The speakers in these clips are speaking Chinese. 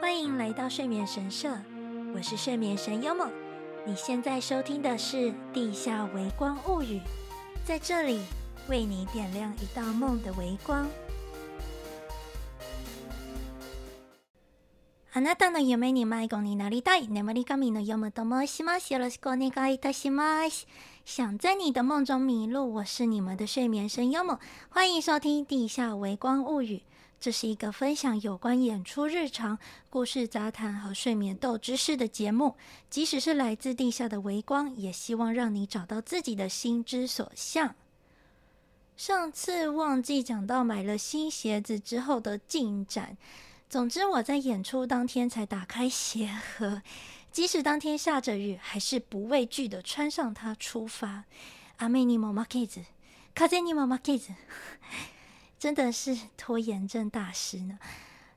欢迎来到睡眠神社，我是睡眠神优梦。你现在收听的是《地下微光物语》，在这里为你点亮一道梦的微光。あなたの梦に迷子になりたい、眠り神のヨムと申します。よろしくお愿いいたします。想在你的梦中迷路，我是你们的睡眠神优梦，欢迎收听《地下微光物语》。 这是一个分享有关演出日常、故事杂谈和睡眠斗知识的节目。即使是来自地下的微光，也希望让你找到自己的心之所向。上次忘记讲到买了新鞋子之后的进展。总之，我在演出当天才打开鞋盒，即使当天下着雨，还是不畏惧的穿上它出发。雨にも负けず，风にも负けず， 真的是 拖延症大师呢。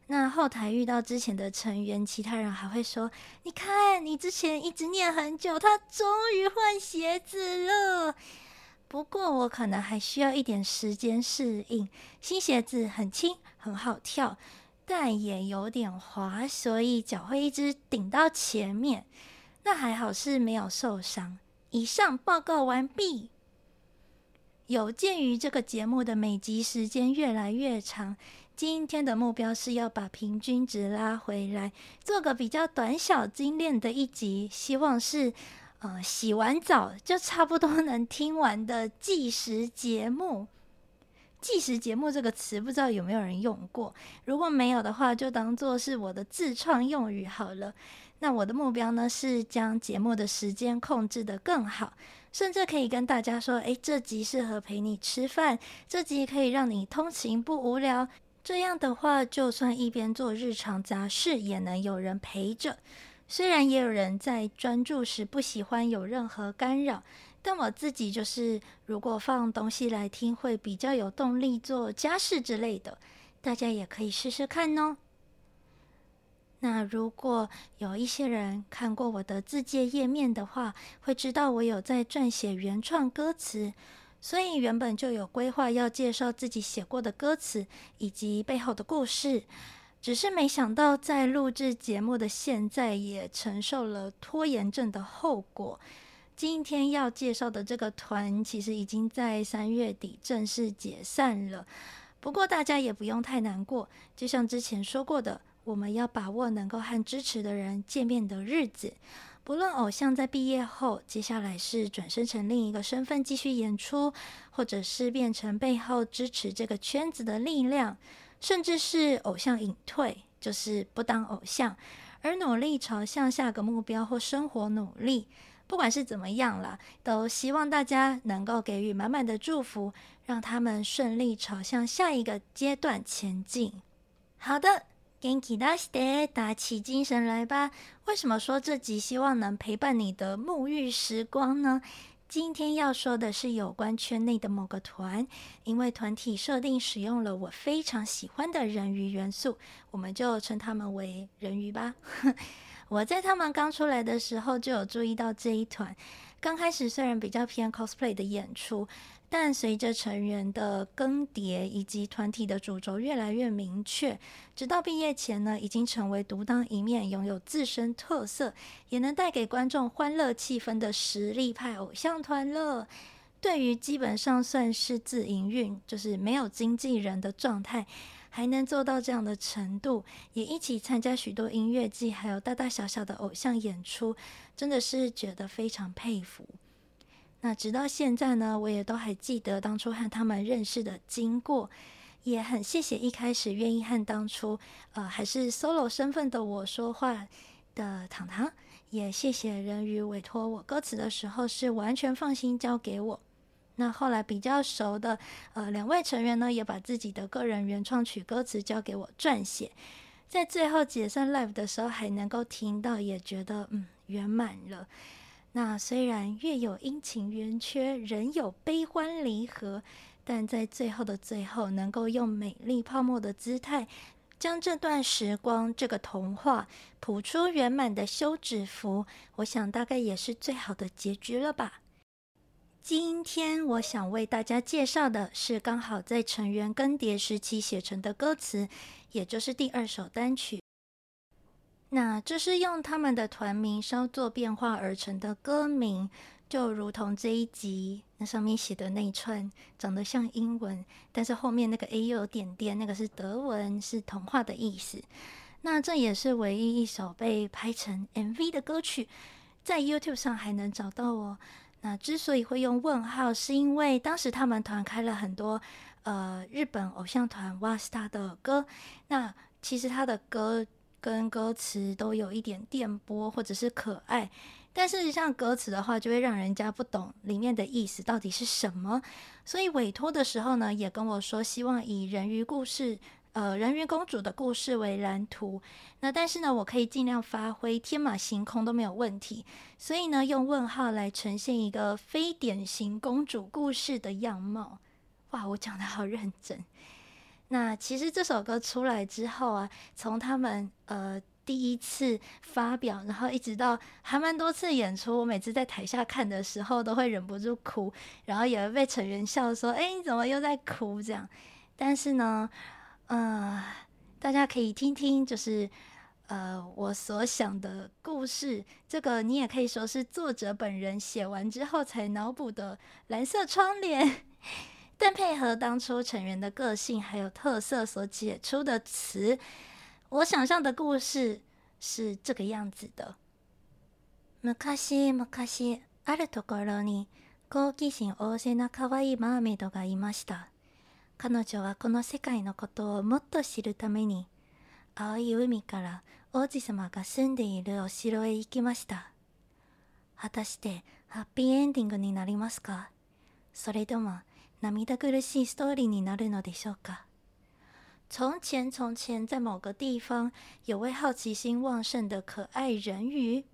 那后台遇到之前的成员，其他人还会说：“你看，你之前一直念很久，他终于换鞋子了。”不过我可能还需要一点时间适应，新鞋子很轻，很好跳。但也有点滑，所以脚会一直顶到前面。那还好是没有受伤。以上报告完毕。有鉴于这个节目的每集时间越来越长，今天的目标是要把平均值拉回来，做个比较短小精炼的一集。希望是，呃，洗完澡就差不多能听完的计时节目。计时节目这个词不知道有没有人用过？如果没有的话，就当做是我的自创用语好了。那我的目标呢，是将节目的时间控制得更好，甚至可以跟大家说：诶，这集适合陪你吃饭，这集可以让你通勤不无聊。这样的话，就算一边做日常杂事，也能有人陪着。虽然也有人在专注时不喜欢有任何干扰。但我自己就是，如果放东西来听，会比较有动力做家事之类的。大家也可以试试看哦。那如果有一些人看过我的自介页面的话，会知道我有在撰写原创歌词，所以原本就有规划要介绍自己写过的歌词以及背后的故事。只是没想到，在录制节目的现在，也承受了拖延症的后果。今天要介绍的这个团，其实已经在三月底正式解散了。不过大家也不用太难过，就像之前说过的，我们要把握能够和支持的人见面的日子。不论偶像在毕业后，接下来是转身成另一个身份继续演出，或者是变成背后支持这个圈子的力量，甚至是偶像隐退，就是不当偶像，而努力朝向下个目标或生活努力。不管是怎么样了，都希望大家能够给予满满的祝福，让他们顺利朝向下一个阶段前进。好的，元気出して，打起精神来吧。为什么说这集希望能陪伴你的沐浴时光呢？今天要说的是有关圈内的某个团，因为团体设定使用了我非常喜欢的人鱼元素，我们就称他们为人鱼吧。我在他们刚出来的时候就有注意到这一团。刚开始虽然比较偏 cosplay 的演出，但随着成员的更迭以及团体的主轴越来越明确，直到毕业前呢，已经成为独当一面、拥有自身特色，也能带给观众欢乐气氛的实力派偶像团了。对于基本上算是自营运，就是没有经纪人的状态。还能做到这样的程度，也一起参加许多音乐季，还有大大小小的偶像演出，真的是觉得非常佩服。那直到现在呢，我也都还记得当初和他们认识的经过，也很谢谢一开始愿意和当初呃还是 solo 身份的我说话的糖糖，也谢谢人鱼委托我歌词的时候是完全放心交给我。那后来比较熟的呃两位成员呢，也把自己的个人原创曲歌词交给我撰写，在最后解散 live 的时候还能够听到，也觉得嗯圆满了。那虽然月有阴晴圆缺，人有悲欢离合，但在最后的最后，能够用美丽泡沫的姿态，将这段时光这个童话谱出圆满的休止符，我想大概也是最好的结局了吧。今天我想为大家介绍的是刚好在成员更迭时期写成的歌词，也就是第二首单曲。那这是用他们的团名稍作变化而成的歌名，就如同这一集那上面写的那一串，长得像英文，但是后面那个 A 又有点点，那个是德文，是童话的意思。那这也是唯一一首被拍成 MV 的歌曲，在 YouTube 上还能找到哦。那之所以会用问号，是因为当时他们团开了很多呃日本偶像团 WASTA 的歌，那其实他的歌。跟歌词都有一点电波或者是可爱，但是像歌词的话，就会让人家不懂里面的意思到底是什么。所以委托的时候呢，也跟我说希望以人鱼故事，呃，人鱼公主的故事为蓝图。那但是呢，我可以尽量发挥天马行空都没有问题。所以呢，用问号来呈现一个非典型公主故事的样貌。哇，我讲得好认真。那其实这首歌出来之后啊，从他们呃第一次发表，然后一直到还蛮多次演出，我每次在台下看的时候都会忍不住哭，然后也会被成员笑说：“哎，你怎么又在哭？”这样。但是呢，呃，大家可以听听，就是呃我所想的故事，这个你也可以说是作者本人写完之后才脑补的蓝色窗帘。但配合当初成员的个性还有特色所解出的词，我想象的故事是这个样子的：昔昔あるところに好奇心旺盛な可爱いマーメイドがいました。彼女はこの世界のことをもっと知るために青い海から王子様が住んでいるお城へ行きました。果たしてハッピーエンディングになりますか？それとも涙苦しいストーリーになるのでしょうか？从前，从前，在某个地方，有位好奇心旺盛的可爱人鱼。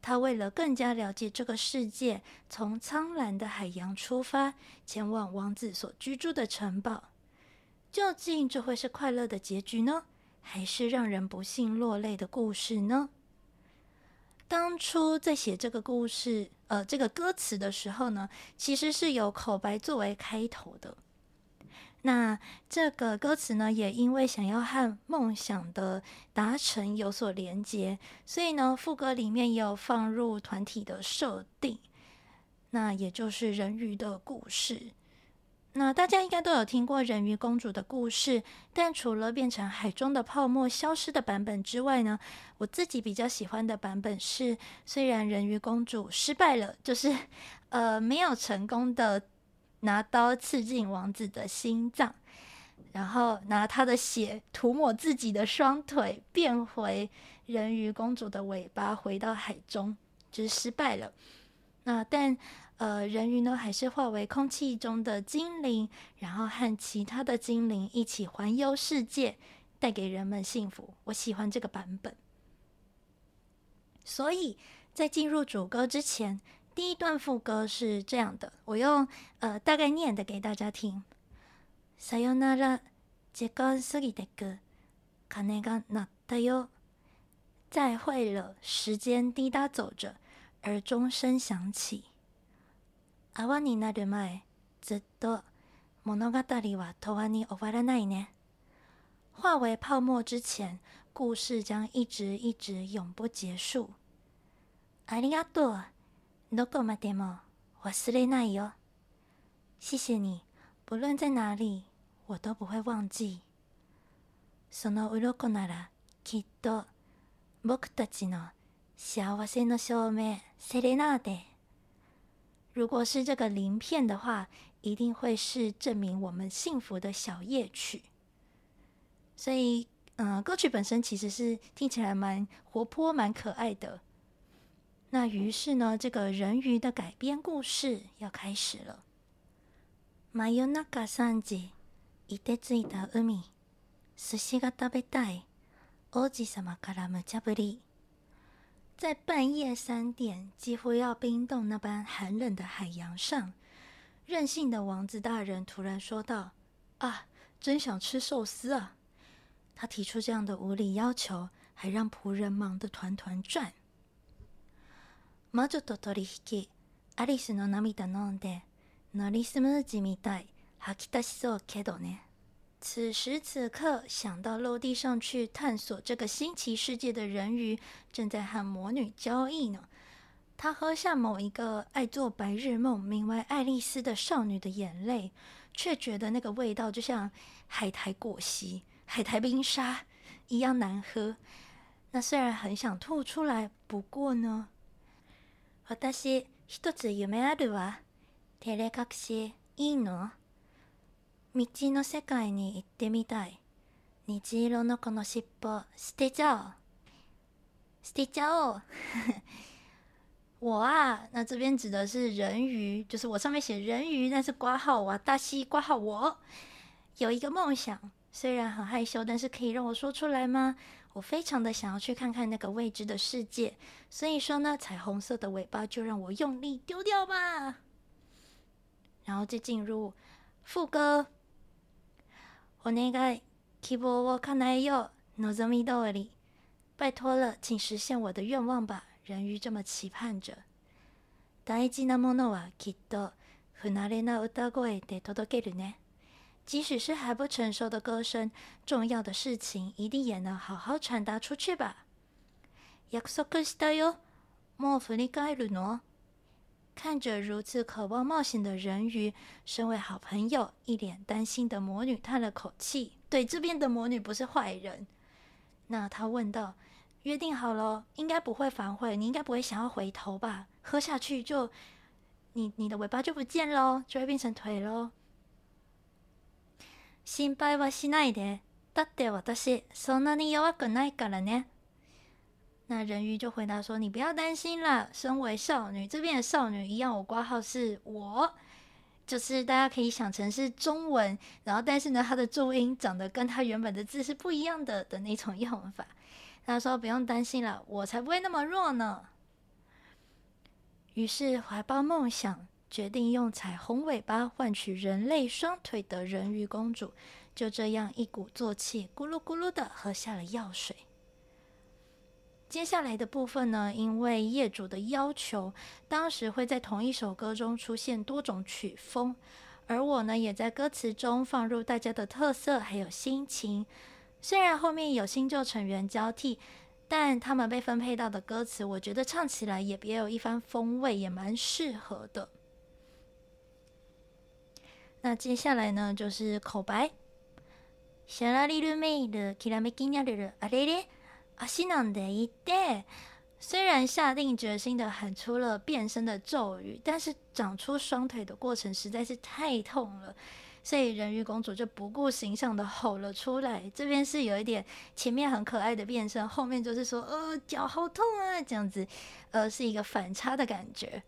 他为了更加了解这个世界，从苍蓝的海洋出发，前往王子所居住的城堡。究竟这会是快乐的结局呢，还是让人不幸落泪的故事呢？ 当初在写这个故事，呃，这个歌词的时候呢，其实是有口白作为开头的。那这个歌词呢，也因为想要和梦想的达成有所连接，所以呢，副歌里面也有放入团体的设定，那也就是人鱼的故事。那大家应该都有听过人鱼公主的故事，但除了变成海中的泡沫消失的版本之外呢，我自己比较喜欢的版本是，虽然人鱼公主失败了，就是 呃没有成功的拿刀刺进王子的心脏，然后拿他的血涂抹自己的双腿，变回人鱼公主的尾巴回到海中，就是失败了。那但。呃，人鱼呢，还是化为空气中的精灵，然后和其他的精灵一起环游世界，带给人们幸福。我喜欢这个版本。所以在进入主歌之前，第一段副歌是这样的，我用呃大概念的给大家听。さよなら、时间过ぎてく、钟が鸣ったよ。再会了，时间滴答走着， 而钟声响起。泡になる前、ずっと物语は永远に终わらないね。化为泡沫之前，故事将一直一直永不结束。ありがとう。どこまでも忘れないよ。谢谢你，不论在哪里，我都不会忘记。その鳞ならきっと仆たちの幸せの证明、セレナーデ。如果是这个鳞片的话，一定会是证明我们幸福的小夜曲。所以，嗯、呃，歌曲本身其实是听起来蛮活泼、蛮可爱的。那于是呢，这个人鱼的改编故事要开始了。真夜中三时、冻てついた海、寿司が食べたい、王子様から无茶ぶり。 在半夜三点，几乎要冰冻那般寒冷的海洋上，任性的王子大人突然说道：“啊，真想吃寿司啊！”他提出这样的无理要求，还让仆人忙得团团转。魔女と取引、アリスの涙饮んで、ノリスムージみたい、吐き出しそうけどね。 此时此刻，想到陆地上去探索这个新奇世界的人鱼，正在和魔女交易呢。他喝下某一个爱做白日梦、名为爱丽丝的少女的眼泪，却觉得那个味道就像海苔果昔、海苔冰沙一样难喝。那虽然很想吐出来，不过呢，私一つ梦あるわ。照れ隠しいいの？ 未知の世界に行ってみたい。虹色のこの尻尾舍てちゃおう。舍てちゃおう。我啊，那这边指的是人鱼，就是我上面写人鱼，但是括号哇大西括号我有一个梦想，虽然很害羞，但是可以让我说出来吗？我非常的想要去看看那个未知的世界，所以说呢，彩虹色的尾巴就让我用力丢掉吧。然后就进入副歌。 お愿い、希望を叶えよう、望み通り。拜托了，请实现我的愿望吧。人鱼这么期盼着。大事なものはきっと不惯れな歌声で届けるね。即使是还不成熟的歌声，重要的事情一定也能好好传达出去吧。约束したよ。もう振り返るの？看着如此渴望冒险的人鱼，身为好朋友，一脸担心的魔女叹了口气。对，这边的魔女不是坏人。那她问道：“约定好了，应该不会反悔，你应该不会想要回头吧？喝下去就，你你的尾巴就不见喽，就会变成腿喽。”心配はしないで。だって私そんなに弱くないからね。 那人鱼就回答说：“你不要担心啦，身为少女，这边的少女一样，我挂号是我，就是大家可以想成是中文，然后但是呢，它的注音长得跟它原本的字是不一样的的那种用法。他说不用担心了，我才不会那么弱呢。于是怀抱梦想，决定用彩虹尾巴换取人类双腿的人鱼公主，就这样一鼓作气，咕噜咕噜的喝下了药水。”接下来的部分呢，因为业主的要求，当时会在同一首歌中出现多种曲风，而我呢，也在歌词中放入大家的特色还有心情。虽然后面有新旧成员交替，但他们被分配到的歌词，我觉得唱起来也别有一番风味，也蛮适合的。那接下来呢，就是口白。西囊的一代，虽然下定决心的喊出了变身的咒语，但是长出双腿的过程实在是太痛了，所以人鱼公主就不顾形象的吼了出来。这边是有一点前面很可爱的变身，后面就是说呃脚好痛啊这样子，呃是一个反差的感觉，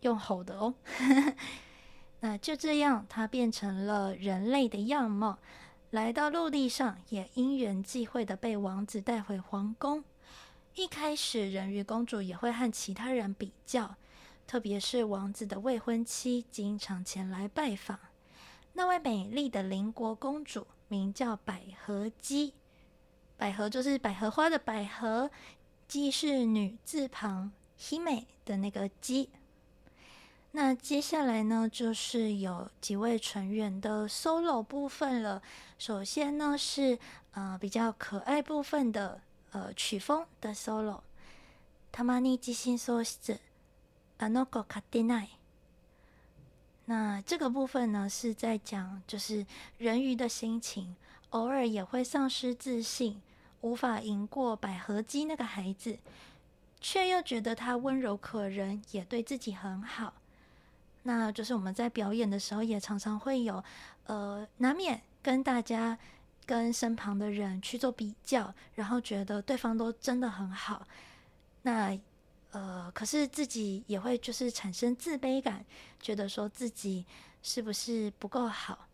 用吼的哦。那就这样，它变成了人类的样貌。来到陆地上，也因缘际会的被王子带回皇宫。一开始，人鱼公主也会和其他人比较，特别是王子的未婚妻经常前来拜访。那位美丽的邻国公主名叫百合姬，百合就是百合花的百合，姬是女字旁希美的那个姬。那接下来呢，就是有几位成员的 solo 部分了。首先呢是呃比较可爱部分的呃曲风的 solo。たまに自信丧失、あの子胜てない。那这个部分呢是在讲就是人鱼的心情，偶尔也会丧失自信，无法赢过百合姬那个孩子，却又觉得他温柔可人，也对自己很好。 那就是我们在表演的时候，也常常会有，呃，难免跟大家、跟身旁的人去做比较，然后觉得对方都真的很好。那，呃，可是自己也会就是产生自卑感，觉得说自己是不是不够好。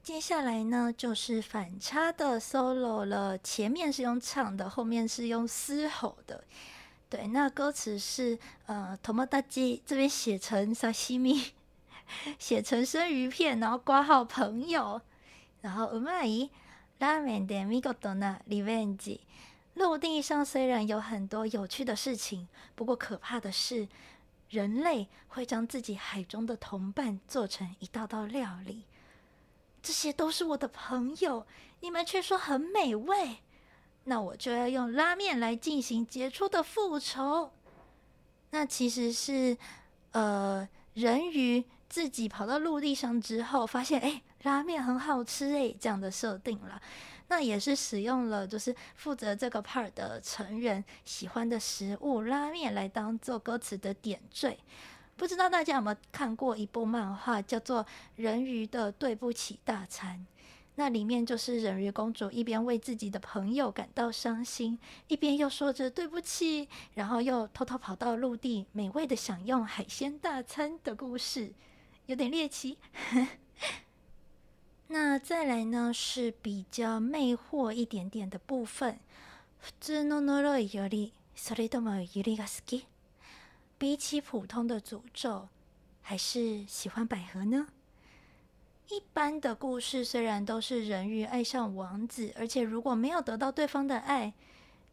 接下来呢，就是反差的 solo 了，前面是用唱的，后面是用嘶吼的。对，那歌词是呃，トモダチ这边写成沙西米，写成生鱼片，然后括号朋友，然后うまいラーメンで见事なリベンジ。陆地上虽然有很多有趣的事情，不过可怕的是，人类会将自己海中的同伴做成一道道料理。 这些都是我的朋友，你们却说很美味， 那我就要用拉面来进行杰出的复仇。那其实是，呃，人鱼自己跑到陆地上之后，发现哎，拉面很好吃哎，这样的设定了。那也是使用了就是负责这个 part 的成员喜欢的食物拉面来当做歌词的点缀。不知道大家有没有看过一部漫画，叫做《人鱼的对不起大餐》。那里面就是人鱼公主一边为自己的朋友感到伤心，一边又说着对不起，然后又偷偷跑到陆地美味的享用海鲜大餐的故事，有点猎奇。那再来呢，是比较魅惑一点点的部分。比起普通的诅咒，还是喜欢百合呢？一般的故事虽然都是人鱼爱上王子，而且如果没有得到对方的爱，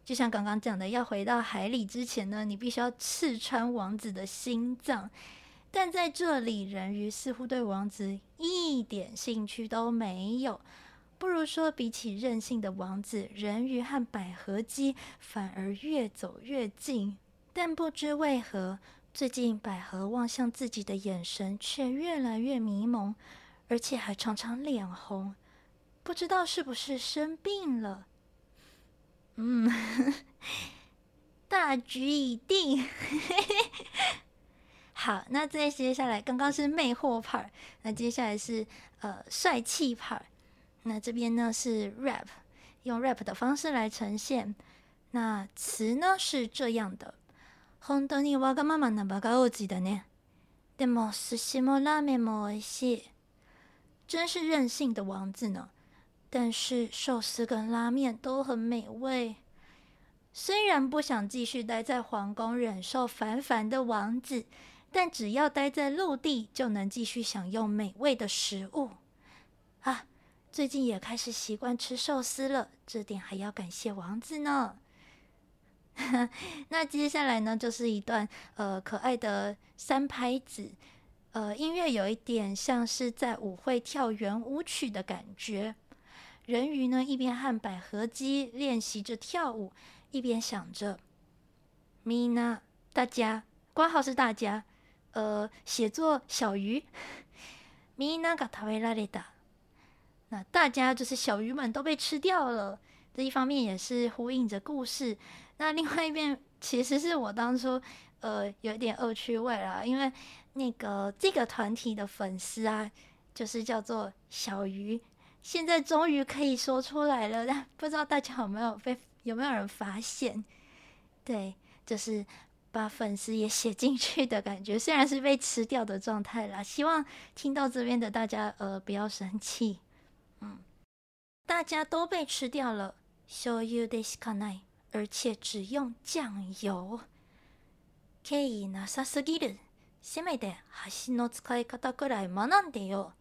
就像刚刚讲的，要回到海里之前呢，你必须要刺穿王子的心脏。但在这里，人鱼似乎对王子一点兴趣都没有。不如说，比起任性的王子，人鱼和百合姬反而越走越近。但不知为何，最近百合望向自己的眼神却越来越迷蒙，而且还常常脸红，不知道是不是生病了。嗯，大局已定。好，那再接下来，刚刚是魅惑 part，那接下来是呃帅气 part。那这边呢是 rap，用 rap 的方式来呈现。那词呢是这样的。本当にわがままなバカ王子だね。でも寿司もラーメンも美味しい。 真是任性的王子呢。但是寿司跟拉面都很美味。虽然不想继续待在皇宫忍受烦烦的王子，但只要待在陆地，就能继续享用美味的食物。啊，最近也开始习惯吃寿司了，这点还要感谢王子呢。那接下来呢，就是一段呃可爱的三拍子，呃音乐有一点像是在舞会跳圆舞曲的感觉。人鱼呢一边和百合姬练习着跳舞，一边想着：咪娜，大家，括号是大家，呃写作小鱼，咪娜が食べられた。那大家就是小鱼们都被吃掉了。这一方面也是呼应着故事。那另外一边其实是我当初呃有一点恶趣味啦，因为 那个这个团体的粉丝啊，就是叫做小鱼，现在终于可以说出来了，但不知道大家有没有被有没有人发现？对，就是把粉丝也写进去的感觉，虽然是被吃掉的状态啦，希望听到这边的大家呃不要生气，嗯，大家都被吃掉了，醤油でしかない。而且只用酱油，敬意なさすぎる。 せめて箸の使い方くらい学んでよ。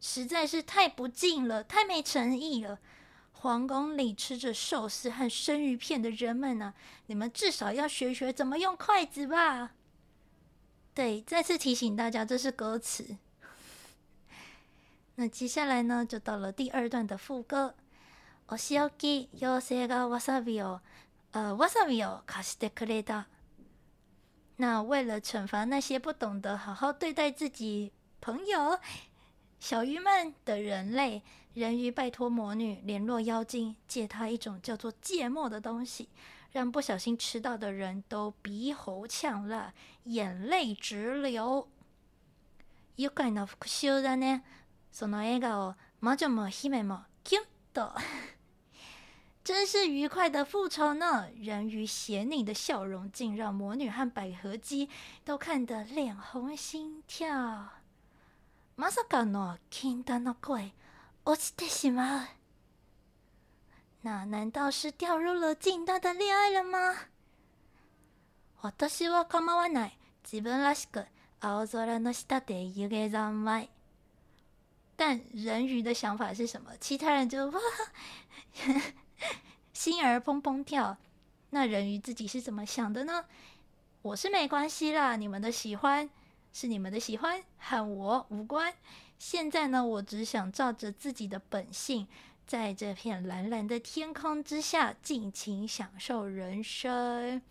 实在是太不敬了，太没诚意了。皇宫里吃着寿司和生鱼片的人们呢、啊，你们至少要学学怎么用筷子吧。对，再次提醒大家，这是歌词。那接下来呢，就到了第二段的副歌。お仕置き妖精がわさびを，呃，わさびを贷してくれた。 那为了惩罚那些不懂得好好对待自己朋友小鱼们的人类，人鱼拜托魔女联络妖精，借他一种叫做芥末的东西，让不小心吃到的人都鼻喉呛辣，眼泪直流。愉快な复讐だね。その笑颜、魔女も姫もキュンと。 真是愉快的复仇呢！人鱼邪佞的笑容，竟让魔女和百合姬都看得脸红心跳。まさかの禁断の恋、落ちてしまう。那难道是掉入了禁断的恋爱了吗？私は构わない。自分らしく青空の下で汤気三昧。但人鱼的想法是什么？其他人就哇。 心儿砰砰跳，那人鱼自己是怎么想的呢？我是没关系啦，你们的喜欢是你们的喜欢，和我无关。现在呢，我只想照着自己的本性，在这片蓝蓝的天空之下尽情享受人生。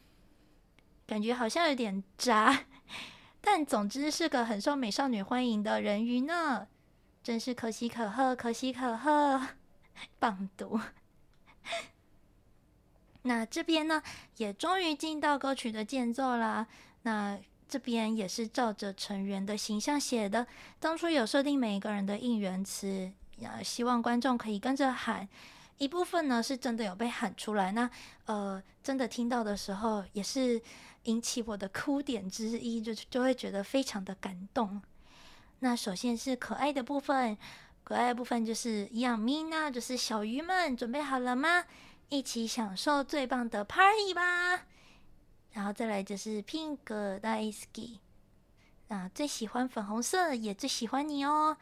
感觉好像有点渣，但总之是个很受美少女欢迎的人鱼呢，真是可喜可贺，可喜可贺，棒读。那这边呢，也终于进到歌曲的间奏啦。那这边也是照着成员的形象写的，当初有设定每一个人的应援词，呃，希望观众可以跟着喊。一部分呢是真的有被喊出来，那呃，真的听到的时候，也是引起我的哭点之一，就就会觉得非常的感动。那首先是可爱的部分，可爱的部分就是一样咪呢，就是小鱼们准备好了吗？一起享受最棒的 party 吧！然后再来就是 pink 大好き，啊，最喜欢粉红色，也最喜欢你哦。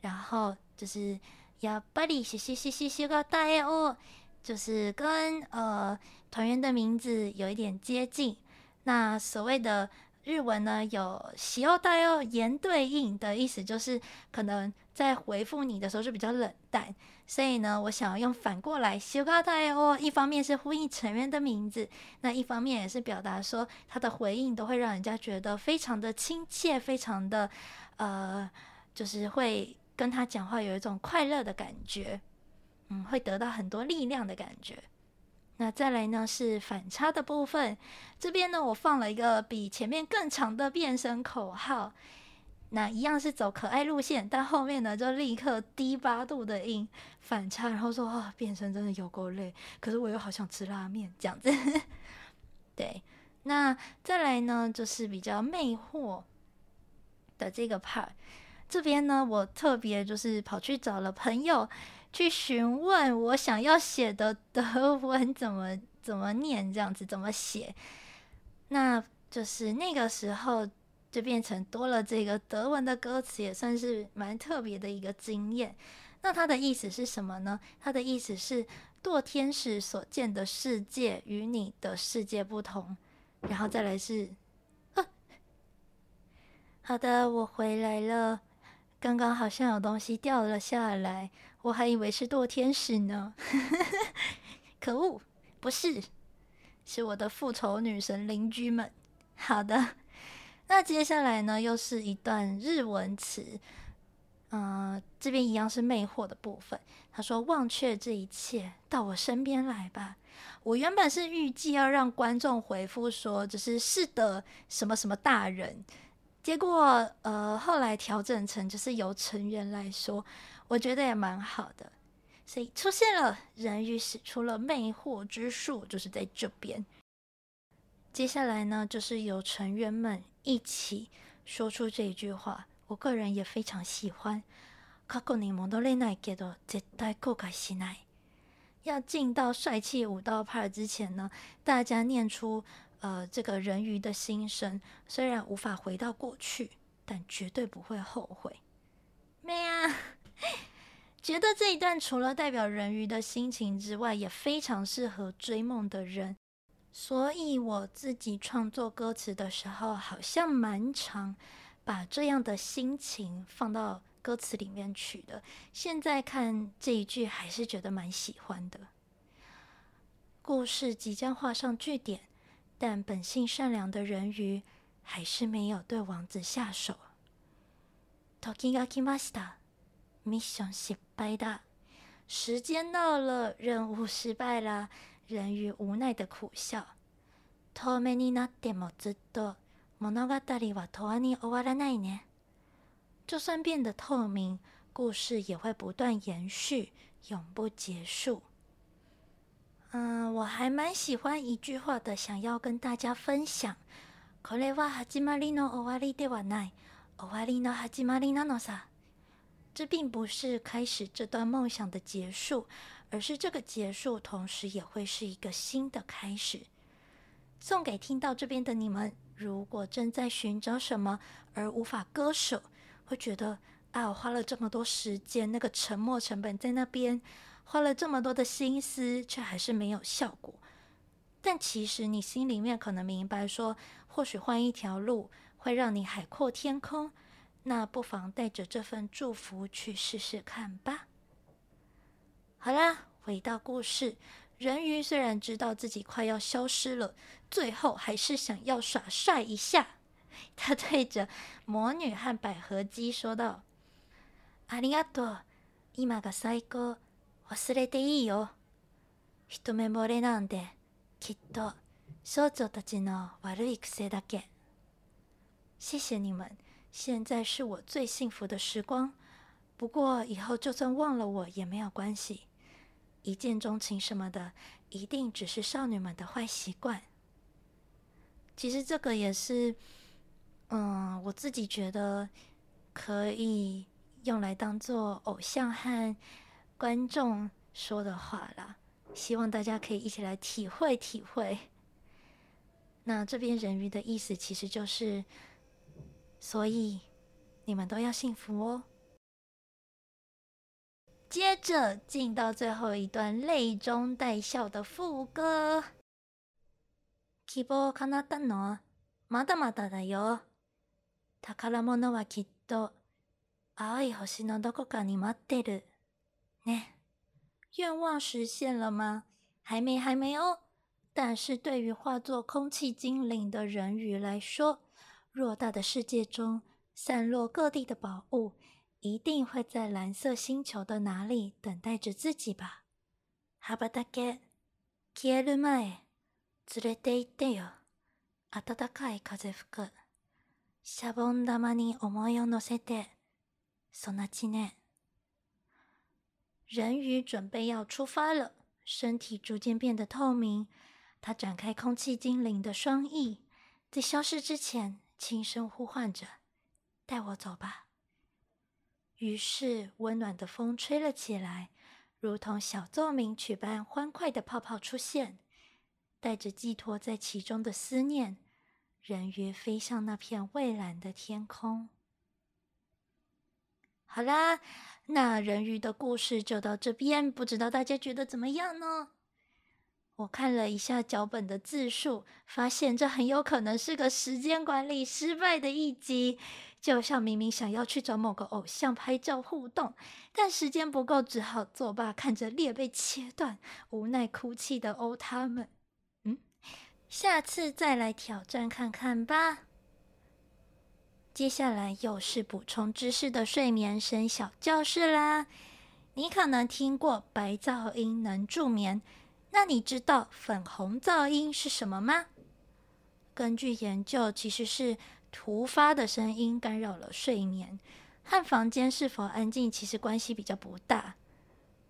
然后就是。やっぱりしししししがたい哦，就是跟呃团员的名字有一点接近。那所谓的日文呢，有喜おたい哦，言对应的意思就是可能 在回复你的时候就比较冷淡。所以呢，我想要用反过来しがたい哦，一方面是呼应成员的名字，那一方面也是表达说他的回应都会让人家觉得非常的亲切，非常的呃，就是会。跟他讲话有一种快乐的感觉，嗯，会得到很多力量的感觉。那再来呢是反差的部分，这边呢我放了一个比前面更长的变身口号， 那一样是走可爱路线，但后面呢就立刻低八度的音反差，然后说啊、变身真的有够累，可是我又好想吃拉面这样子。对，那再来呢就是比较魅惑的这个 part。这边呢，我特别就是跑去找了朋友去询问我想要写的德文怎么怎么念，这样子怎么写。那就是那个时候就变成多了这个德文的歌词，也算是蛮特别的一个经验。那它的意思是什么呢？它的意思是堕天使所见的世界与你的世界不同。然后再来是，好的，我回来了。刚刚好像有东西掉了下来，我还以为是堕天使呢。可恶，不是，是我的复仇女神邻居们。好的，那接下来呢，又是一段日文词。嗯、呃，这边一样是魅惑的部分。他说：“忘却这一切，到我身边来吧。”我原本是预计要让观众回复说：“就是是的，什么什么大人。”结果，呃，后来调整成就是由成员来说，我觉得也蛮好的，所以出现了人鱼使出了魅惑之术，就是在这边。接下来呢，就是由成员们一起说出这一句话，我个人也非常喜欢。过去に戻れないけど绝対后悔しない。要进到帅气舞蹈 part 之前呢，大家念出。呃，这个人鱼的心声，虽然无法回到过去，但绝对不会后悔。没啊，觉得这一段除了代表人鱼的心情之外，也非常适合追梦的人。 所以我自己创作歌词的时候，好像蛮常把这样的心情放到歌词里面去的。现在看这一句，还是觉得蛮喜欢的。故事即将画上句点。但本性善良的人鱼还是没有对王子下手。时が来ました。ミッション失败だ。时间到了，任务失败了。 人鱼无奈的苦笑。透明になってもずっと物语は永远に终わらないね。就算变得透明，故事也会不断延续，永不结束。嗯，我还蛮喜欢一句话的，想要跟大家分享。これは始まりの终わりではない。终わりの始まりなのさ。这并不是开始这段梦想的结束， 而是这个结束同时也会是一个新的开始。送给听到这边的你们，如果正在寻找什么而无法割舍，会觉得啊，我花了这么多时间，那个沉没成本在那边。花了这么多的心思，却还是没有效果。但其实你心里面可能明白说，或许换一条路会让你海阔天空。那不妨带着这份祝福去试试看吧。好啦，回到故事，人鱼虽然知道自己快要消失了，最后还是想要耍帅一下。他对着魔女和百合姬说道：“ありがとう。今が最高。忘れていいよ。一目惚れなんてきっと少女たちの悪い癖だけ。”谢谢你们，现在是我最幸福的时光。不过以后就算忘了我也没有关系。 一见钟情什么的，一定只是少女们的坏习惯。其实这个也是。嗯，我自己觉得可以用来当做偶像和观众说的话啦，希望大家可以一起来体会体会。那这边人鱼的意思其实就是，所以你们都要幸福哦。接着进到最后一段泪中带笑的副歌。希望叶ったのまだまだだよ。宝物はきっと青い星のどこかに待ってる。ね，愿望实现了吗？还没，还没哦。但是对于化作空气精灵的人鱼来说，偌大的世界中散落各地的宝物， 一定会在蓝色星球的哪里等待着自己吧。羽ばたけ、消える前、连れて行ってよ。暖かい风吹く。シャボン玉に思いを乗せて，そなちね。人鱼准备要出发了，身体逐渐变得透明。他展开空气精灵的双翼，在消失之前，轻声呼唤着：“带我走吧。” ”。于是，温暖的风吹了起来，如同小奏鸣曲般欢快的泡泡出现，带着寄托在其中的思念。人鱼飞向那片蔚蓝的天空。好啦，那人鱼的故事就到这边，不知道大家觉得怎么样呢？我看了一下脚本的字数，发现这很有可能是个时间管理失败的一集。就像明明想要去找某个偶像拍照互动，但时间不够，只好作罢，看着脸被切断，无奈哭泣的欧他们。嗯下次再来挑战看看吧。接下来又是补充知识的睡眠声小教室啦。你可能听过白噪音能助眠，那你知道粉红噪音是什么吗？根据研究，其实是突发的声音干扰了睡眠，和房间是否安静其实关系比较不大。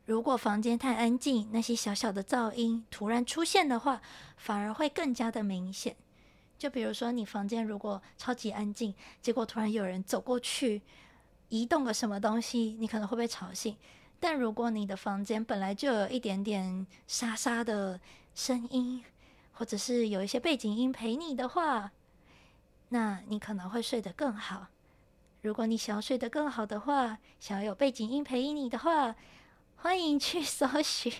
如果房间太安静，那些小小的噪音突然出现的话，反而会更加的明显。就比如说，你房间如果超级安静，结果突然有人走过去，移动个什么东西，你可能会被吵醒。但如果你的房间本来就有一点点沙沙的声音，或者是有一些背景音陪你的话，那你可能会睡得更好。如果你想要睡得更好的话，想要有背景音陪你的话，欢迎去搜寻《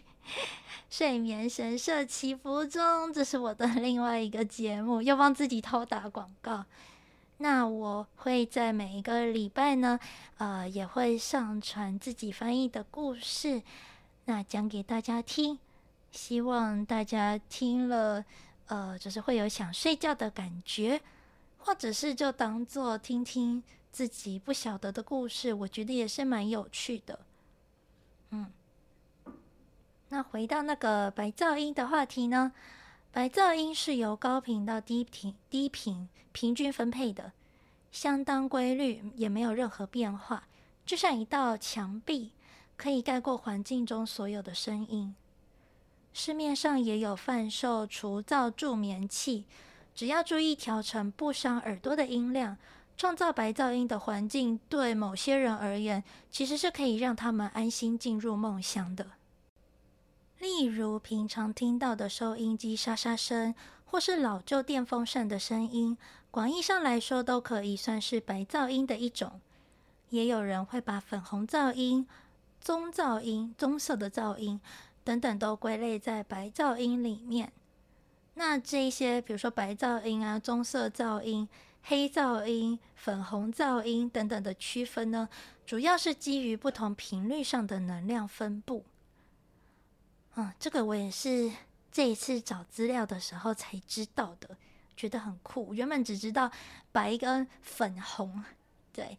睡眠神社祈福中》，这是我的另外一个节目，又帮自己偷打广告。那我会在每一个礼拜呢，呃，也会上传自己翻译的故事，那讲给大家听。希望大家听了，呃，就是会有想睡觉的感觉，或者是就当做听听自己不晓得的故事，我觉得也是蛮有趣的。嗯，那回到那个白噪音的话题呢？白噪音是由高频到低频、低频平均分配的，相当规律，也没有任何变化，就像一道墙壁，可以盖过环境中所有的声音。市面上也有贩售除噪助眠器，只要注意调成不伤耳朵的音量。创造白噪音的环境，对某些人而言，其实是可以让他们安心进入梦乡的。例如，平常听到的收音机沙沙声，或是老旧电风扇的声音，广义上来说，都可以算是白噪音的一种。也有人会把粉红噪音、棕噪音、棕色的噪音等等都归类在白噪音里面。那这一些，比如说白噪音啊、棕色噪音。黑噪音、粉红噪音等等的区分呢，主要是基于不同频率上的能量分布。嗯，这个我也是这一次找资料的时候才知道的，觉得很酷。原本只知道白跟粉红，对，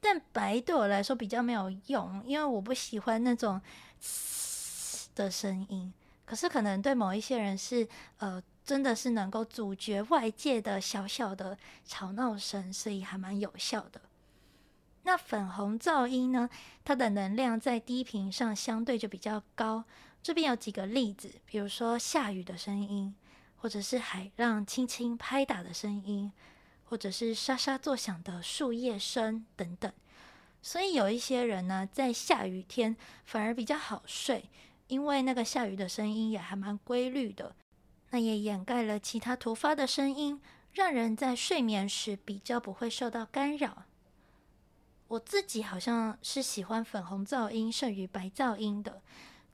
但白对我来说比较没有用，因为我不喜欢那种嘶的声音。可是可能对某一些人是，呃，真的是能够阻绝外界的小小的吵闹声，所以还蛮有效的。那粉红噪音呢，它的能量在低频上相对就比较高。这边有几个例子，比如说下雨的声音，或者是海浪轻轻拍打的声音，或者是沙沙作响的树叶声等等。所以有一些人呢，在下雨天反而比较好睡，因为那个下雨的声音也还蛮规律的，那也掩盖了其他突发的声音，让人在睡眠时比较不会受到干扰。我自己好像是喜欢粉红噪音胜于白噪音的。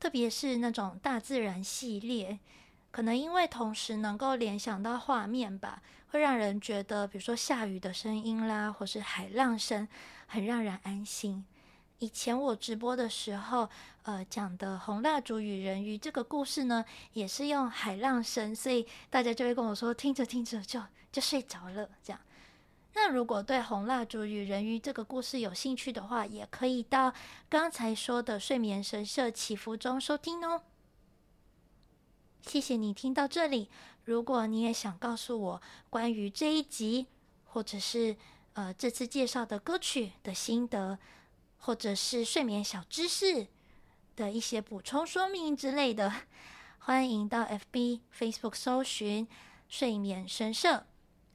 特别是那种大自然系列，可能因为同时能够联想到画面吧，会让人觉得，比如说下雨的声音啦，或是海浪声，很让人安心。以前我直播的时候，呃，讲的《红蜡烛与人鱼》这个故事呢，也是用海浪声，所以大家就会跟我说，听着听着就就睡着了，这样。那如果对《红蜡烛与人鱼》这个故事有兴趣的话，也可以到刚才说的睡眠神社祈福中收听哦。谢谢你听到这里。如果你也想告诉我关于这一集，或者是呃这次介绍的歌曲的心得，或者是睡眠小知识的一些补充说明之类的，欢迎到 FB、Facebook 搜寻睡眠神社。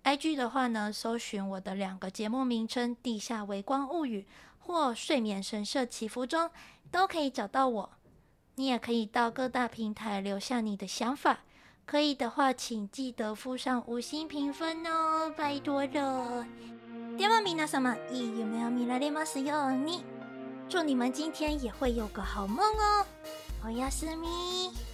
IG 的话呢，搜寻我的两个节目名称《地下微光物语》或《睡眠神社祈福中》，都可以找到我。你也可以到各大平台留下你的想法，可以的话，请记得附上五星评分哦，拜托了。では皆様、いい梦を见られますように。祝你们今天也会有个好梦哦，おやすみ。